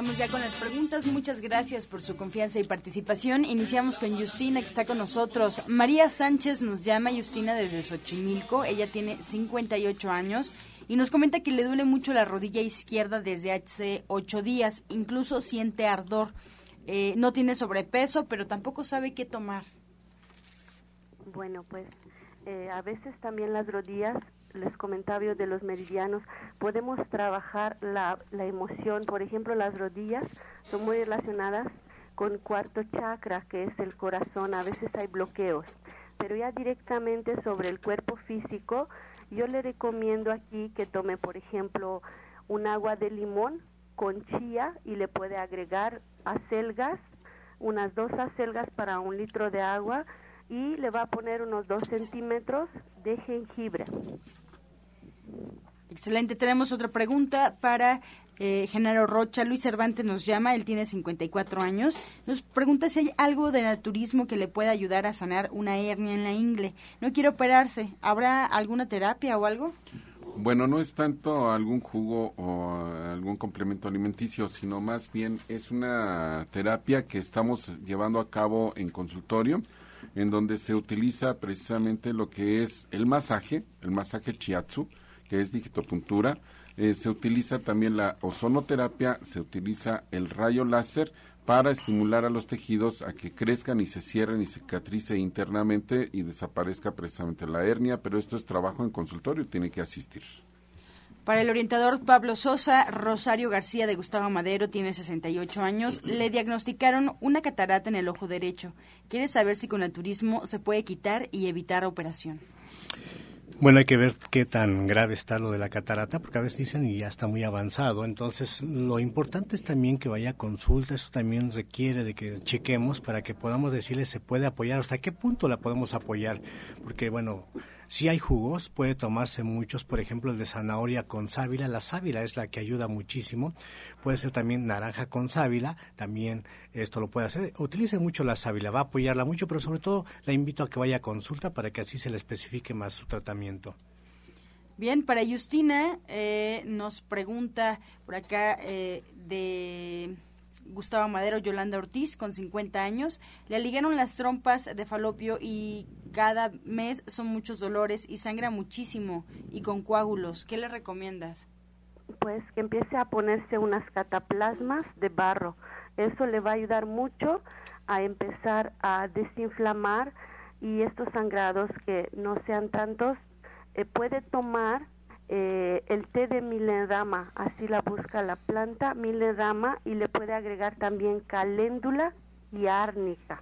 Speaker 2: Comenzamos ya con las preguntas. Muchas gracias por su confianza y participación. Iniciamos con Justina, que está con nosotros. María Sánchez nos llama, Justina, desde Xochimilco. Ella tiene 58 años y nos comenta que le duele mucho la rodilla izquierda desde hace ocho días. Incluso siente ardor. Eh, no tiene sobrepeso, pero tampoco sabe qué tomar.
Speaker 5: Bueno, pues eh, a veces también las rodillas, les comentaba yo de los meridianos, podemos trabajar la, la emoción. Por ejemplo, las rodillas son muy relacionadas con cuarto chakra, que es el corazón. A veces hay bloqueos, pero ya directamente sobre el cuerpo físico, yo le recomiendo aquí que tome, por ejemplo, un agua de limón con chía y le puede agregar acelgas, unas dos acelgas para un litro de agua y le va a poner unos dos centímetros de jengibre.
Speaker 2: Excelente. Tenemos otra pregunta para eh, Genaro Rocha. Luis Cervantes nos llama, él tiene 54 años. Nos pregunta si hay algo de naturismo que le pueda ayudar a sanar una hernia en la ingle. No quiere operarse. ¿Habrá alguna terapia o algo?
Speaker 9: Bueno, no es tanto algún jugo o algún complemento alimenticio, sino más bien es una terapia que estamos llevando a cabo en consultorio en donde se utiliza precisamente lo que es el masaje, el masaje chiatsu, que es digitopuntura, eh, se utiliza también la ozonoterapia, se utiliza el rayo láser para estimular a los tejidos a que crezcan y se cierren y cicatrice internamente y desaparezca precisamente la hernia, pero esto es trabajo en consultorio, tiene que asistir.
Speaker 2: Para el orientador Pablo Sosa, Rosario García de Gustavo Madero tiene 68 años. Le diagnosticaron una catarata en el ojo derecho. Quiere saber si con naturismo se puede quitar y evitar operación.
Speaker 10: Bueno, hay que ver qué tan grave está lo de la catarata, porque a veces dicen y ya está muy avanzado. Entonces, lo importante es también que vaya a consulta. Eso también requiere de que chequemos para que podamos decirle se puede apoyar, hasta qué punto la podemos apoyar. Porque, bueno, si hay jugos, puede tomarse muchos, por ejemplo el de zanahoria con sábila, la sábila es la que ayuda muchísimo, puede ser también naranja con sábila, también esto lo puede hacer, utilice mucho la sábila, va a apoyarla mucho, pero sobre todo la invito a que vaya a consulta para que así se le especifique más su tratamiento.
Speaker 2: Bien, para Justina eh, nos pregunta por acá eh, de Gustavo Madero, Yolanda Ortiz, con 50 años. Le ligaron las trompas de falopio y cada mes son muchos dolores y sangra muchísimo y con coágulos. ¿Qué le recomiendas?
Speaker 5: Pues que empiece a ponerse unas cataplasmas de barro. Eso le va a ayudar mucho a empezar a desinflamar y estos sangrados que no sean tantos. Eh, puede tomar eh, el té de miledama, así la busca la planta, miledama, y le puede agregar también caléndula y árnica.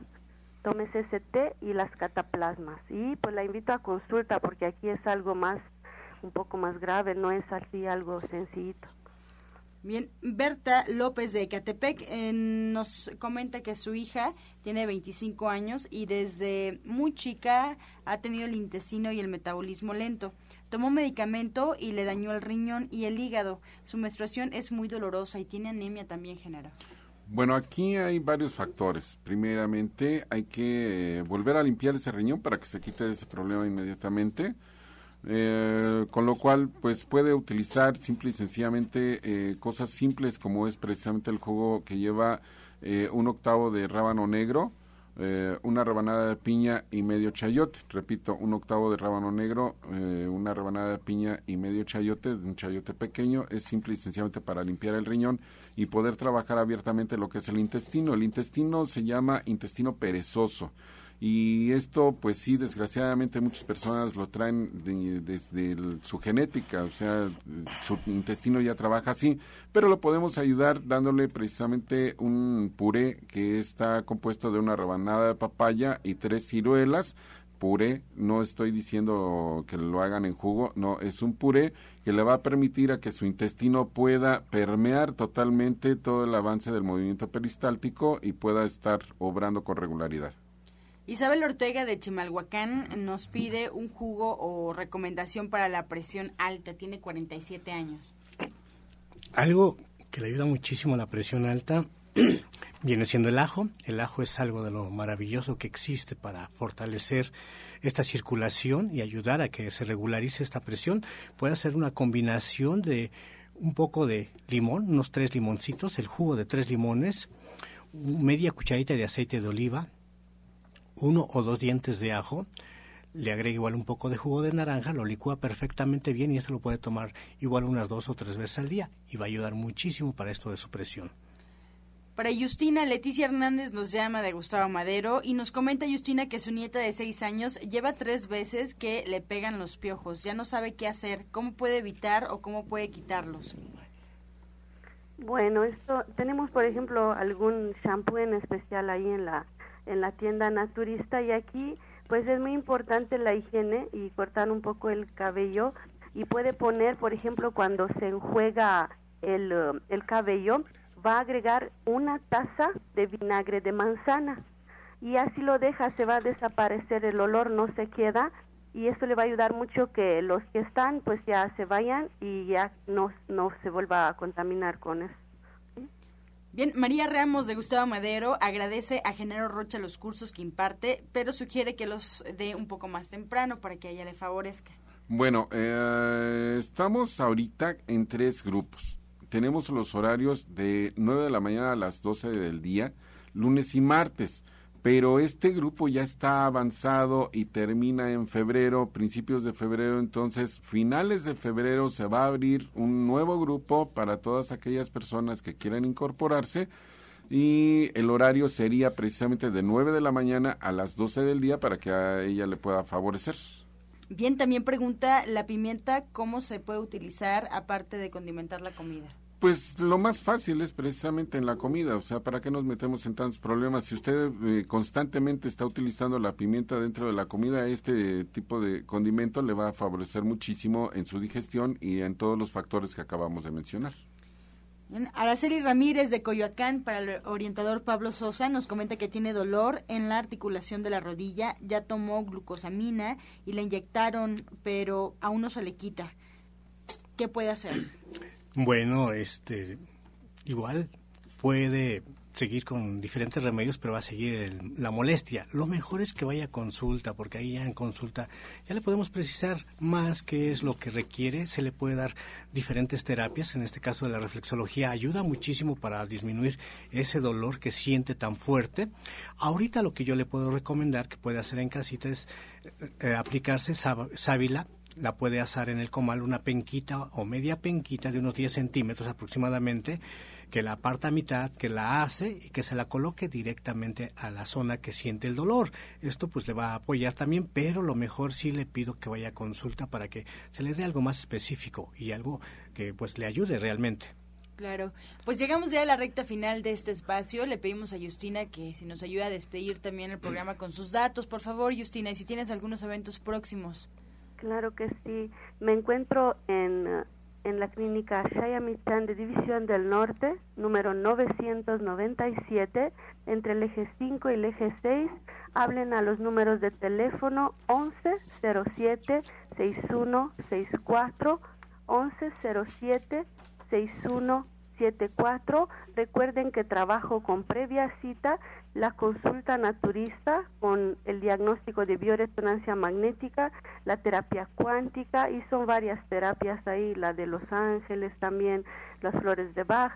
Speaker 5: Tómese ese té y las cataplasmas. Y pues la invito a consulta porque aquí es algo más, un poco más grave, no es así algo sencillito.
Speaker 2: Bien, Berta López de Ecatepec eh, nos comenta que su hija tiene 25 años y desde muy chica ha tenido el intestino y el metabolismo lento. Tomó medicamento y le dañó el riñón y el hígado. Su menstruación es muy dolorosa y tiene anemia también, genera.
Speaker 9: Bueno, aquí hay varios factores. Primeramente, hay que eh, volver a limpiar ese riñón para que se quite ese problema inmediatamente. Eh, con lo cual, pues puede utilizar simple y sencillamente eh, cosas simples como es precisamente el jugo que lleva un octavo de rábano negro, eh, una rebanada de piña y medio chayote. Repito, un octavo de rábano negro, eh, una rebanada de piña y medio chayote, un chayote pequeño, es simple y sencillamente para limpiar el riñón y poder trabajar abiertamente lo que es el intestino. El intestino se llama intestino perezoso y esto pues sí desgraciadamente muchas personas lo traen desde su genética o sea su intestino ya trabaja así pero lo podemos ayudar dándole precisamente un puré que está compuesto de una rebanada de papaya y tres ciruelas puré, no estoy diciendo que lo hagan en jugo, no, es un puré que le va a permitir a que su intestino pueda permear totalmente todo el avance del movimiento peristáltico y pueda estar obrando con regularidad.
Speaker 2: Isabel Ortega de Chimalhuacán nos pide un jugo o recomendación para la presión alta. Tiene 47 años.
Speaker 10: Algo que le ayuda muchísimo a la presión alta viene siendo el ajo. El ajo es algo de lo maravilloso que existe para fortalecer esta circulación y ayudar a que se regularice esta presión. Puede ser una combinación de un poco de limón, unos tres limoncitos, el jugo de tres limones, media cucharita de aceite de oliva, uno o dos dientes de ajo, le agrega igual un poco de jugo de naranja, lo licúa perfectamente bien y esto lo puede tomar igual unas dos o tres veces al día y va a ayudar muchísimo para esto de su presión.
Speaker 2: Para Justina, Leticia Hernández nos llama de Gustavo Madero y nos comenta Justina que su nieta de seis años lleva tres veces que le pegan los piojos. Ya no sabe qué hacer, cómo puede evitar o cómo puede quitarlos.
Speaker 5: Bueno, esto tenemos por ejemplo algún shampoo en especial ahí en la en la tienda naturista y aquí pues es muy importante la higiene y cortar un poco el cabello y puede poner por ejemplo cuando se enjuega el, el cabello va a agregar una taza de vinagre de manzana y así lo deja, se va a desaparecer el olor, no se queda y esto le va a ayudar mucho que los que están pues ya se vayan y ya no, no se vuelva a contaminar con eso.
Speaker 2: Bien, María Ramos de Gustavo Madero agradece a Genaro Rocha los cursos que imparte, pero sugiere que los dé un poco más temprano para que ella le favorezca.
Speaker 9: Bueno, eh, estamos ahorita en tres grupos tenemos los horarios de 9 de la mañana a las 12 del día, lunes y martes. Pero este grupo ya está avanzado y termina en febrero, principios de febrero, entonces finales de febrero se va a abrir un nuevo grupo para todas aquellas personas que quieran incorporarse y el horario sería precisamente de 9 de la mañana a las 12 del día para que a ella le pueda favorecer.
Speaker 2: Bien, también pregunta la pimienta, ¿cómo se puede utilizar aparte de condimentar la comida?
Speaker 9: Pues lo más fácil es precisamente en la comida, o sea, ¿para qué nos metemos en tantos problemas? Si usted eh, constantemente está utilizando la pimienta dentro de la comida, este tipo de condimento le va a favorecer muchísimo en su digestión y en todos los factores que acabamos de mencionar.
Speaker 2: Araceli Ramírez de Coyoacán para el orientador Pablo Sosa nos comenta que tiene dolor en la articulación de la rodilla, ya tomó glucosamina y le inyectaron, pero aún no se le quita. ¿Qué puede hacer?
Speaker 10: Bueno, este igual puede seguir con diferentes remedios, pero va a seguir la molestia. Lo mejor es que vaya a consulta, porque ahí ya en consulta ya le podemos precisar más qué es lo que requiere. Se le puede dar diferentes terapias, en este caso de la reflexología, ayuda muchísimo para disminuir ese dolor que siente tan fuerte. Ahorita lo que yo le puedo recomendar que puede hacer en casita es eh, eh, aplicarse sábila la puede asar en el comal una penquita o media penquita de unos 10 centímetros aproximadamente que la aparta a mitad, que la hace y que se la coloque directamente a la zona que siente el dolor. Esto pues le va a apoyar también, pero lo mejor sí le pido que vaya a consulta para que se le dé algo más específico y algo que pues le ayude realmente.
Speaker 2: Claro, pues llegamos ya a la recta final de este espacio. Le pedimos a Justina que si nos ayuda a despedir también el programa con sus datos, por favor, Justina, y si tienes algunos eventos próximos.
Speaker 5: Claro que sí. Me encuentro en en la clínica Shaya Michan de División del Norte, número 997, entre el eje 5 y el eje 6. Hablen a los números de teléfono 1107 6164 1107 6174. Recuerden que trabajo con previa cita la consulta naturista con el diagnóstico de bioresonancia magnética, la terapia cuántica y son varias terapias ahí, la de Los Ángeles también, las flores de Bach.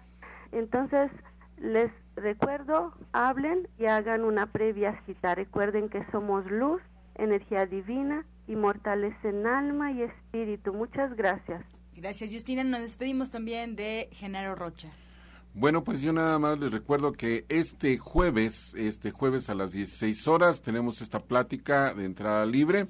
Speaker 5: Entonces, les recuerdo, hablen y hagan una previa cita. Recuerden que somos luz, energía divina, inmortales en alma y espíritu. Muchas gracias.
Speaker 2: Gracias, Justina. Nos despedimos también de Genaro Rocha.
Speaker 9: Bueno, pues yo nada más les recuerdo que este jueves, este jueves a las 16 horas, tenemos esta plática de entrada libre.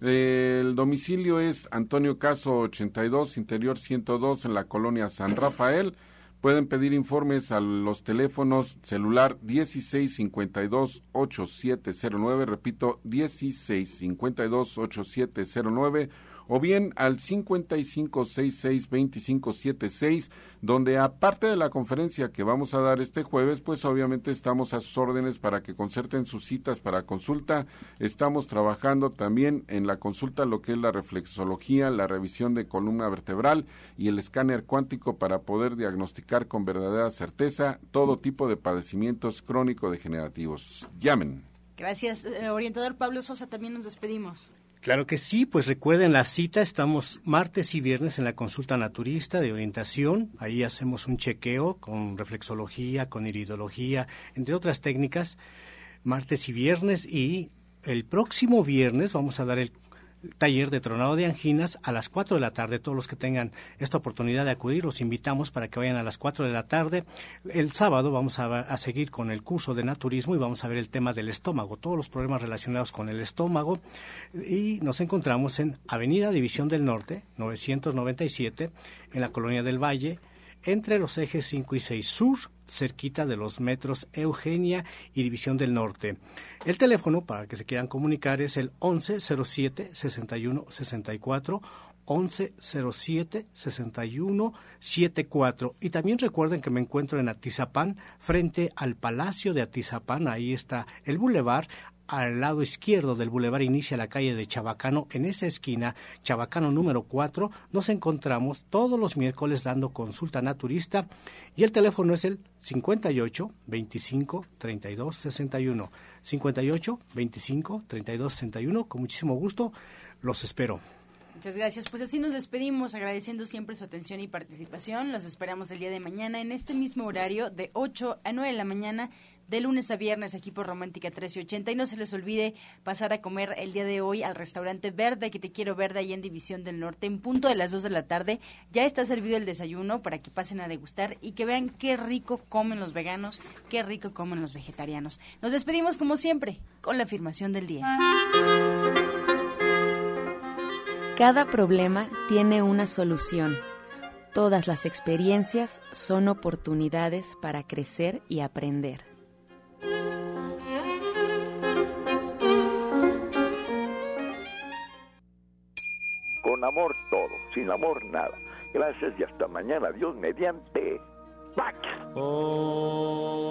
Speaker 9: El domicilio es Antonio Caso 82, Interior 102, en la colonia San Rafael. Pueden pedir informes a los teléfonos celular 1652-8709, repito, 1652-8709 o bien al 5566-2576, donde aparte de la conferencia que vamos a dar este jueves, pues obviamente estamos a sus órdenes para que concerten sus citas para consulta. Estamos trabajando también en la consulta lo que es la reflexología, la revisión de columna vertebral y el escáner cuántico para poder diagnosticar con verdadera certeza todo tipo de padecimientos crónico-degenerativos. Llamen.
Speaker 2: Gracias, eh, orientador Pablo Sosa. También nos despedimos.
Speaker 10: Claro que sí, pues recuerden la cita, estamos martes y viernes en la consulta naturista de orientación, ahí hacemos un chequeo con reflexología, con iridología, entre otras técnicas, martes y viernes y el próximo viernes vamos a dar el taller de tronado de anginas a las 4 de la tarde. Todos los que tengan esta oportunidad de acudir, los invitamos para que vayan a las 4 de la tarde. El sábado vamos a, seguir con el curso de naturismo y vamos a ver el tema del estómago, todos los problemas relacionados con el estómago. Y nos encontramos en Avenida División del Norte, 997, en la Colonia del Valle, entre los ejes 5 y 6 sur, cerquita de los metros Eugenia y División del Norte. El teléfono para que se quieran comunicar es el 1107 61 64 1107 61 74 y también recuerden que me encuentro en Atizapán frente al Palacio de Atizapán ahí está el bulevar al lado izquierdo del bulevar inicia la calle de Chabacano. En esta esquina, Chabacano número 4, nos encontramos todos los miércoles dando consulta naturista y el teléfono es el 58 25 32 61. 58 25 32 61. Con muchísimo gusto los espero.
Speaker 2: Muchas gracias. Pues así nos despedimos agradeciendo siempre su atención y participación. Los esperamos el día de mañana en este mismo horario de 8 a 9 de la mañana de lunes a viernes aquí por Romántica 1380. Y no se les olvide pasar a comer el día de hoy al restaurante Verde, que te quiero verde ahí en División del Norte, en punto de las 2 de la tarde. Ya está servido el desayuno para que pasen a degustar y que vean qué rico comen los veganos, qué rico comen los vegetarianos. Nos despedimos como siempre con la afirmación del día.
Speaker 3: Cada problema tiene una solución. Todas las experiencias son oportunidades para crecer y aprender.
Speaker 1: Con amor todo, sin amor nada. Gracias y hasta mañana. Dios mediante. Pax. Oh.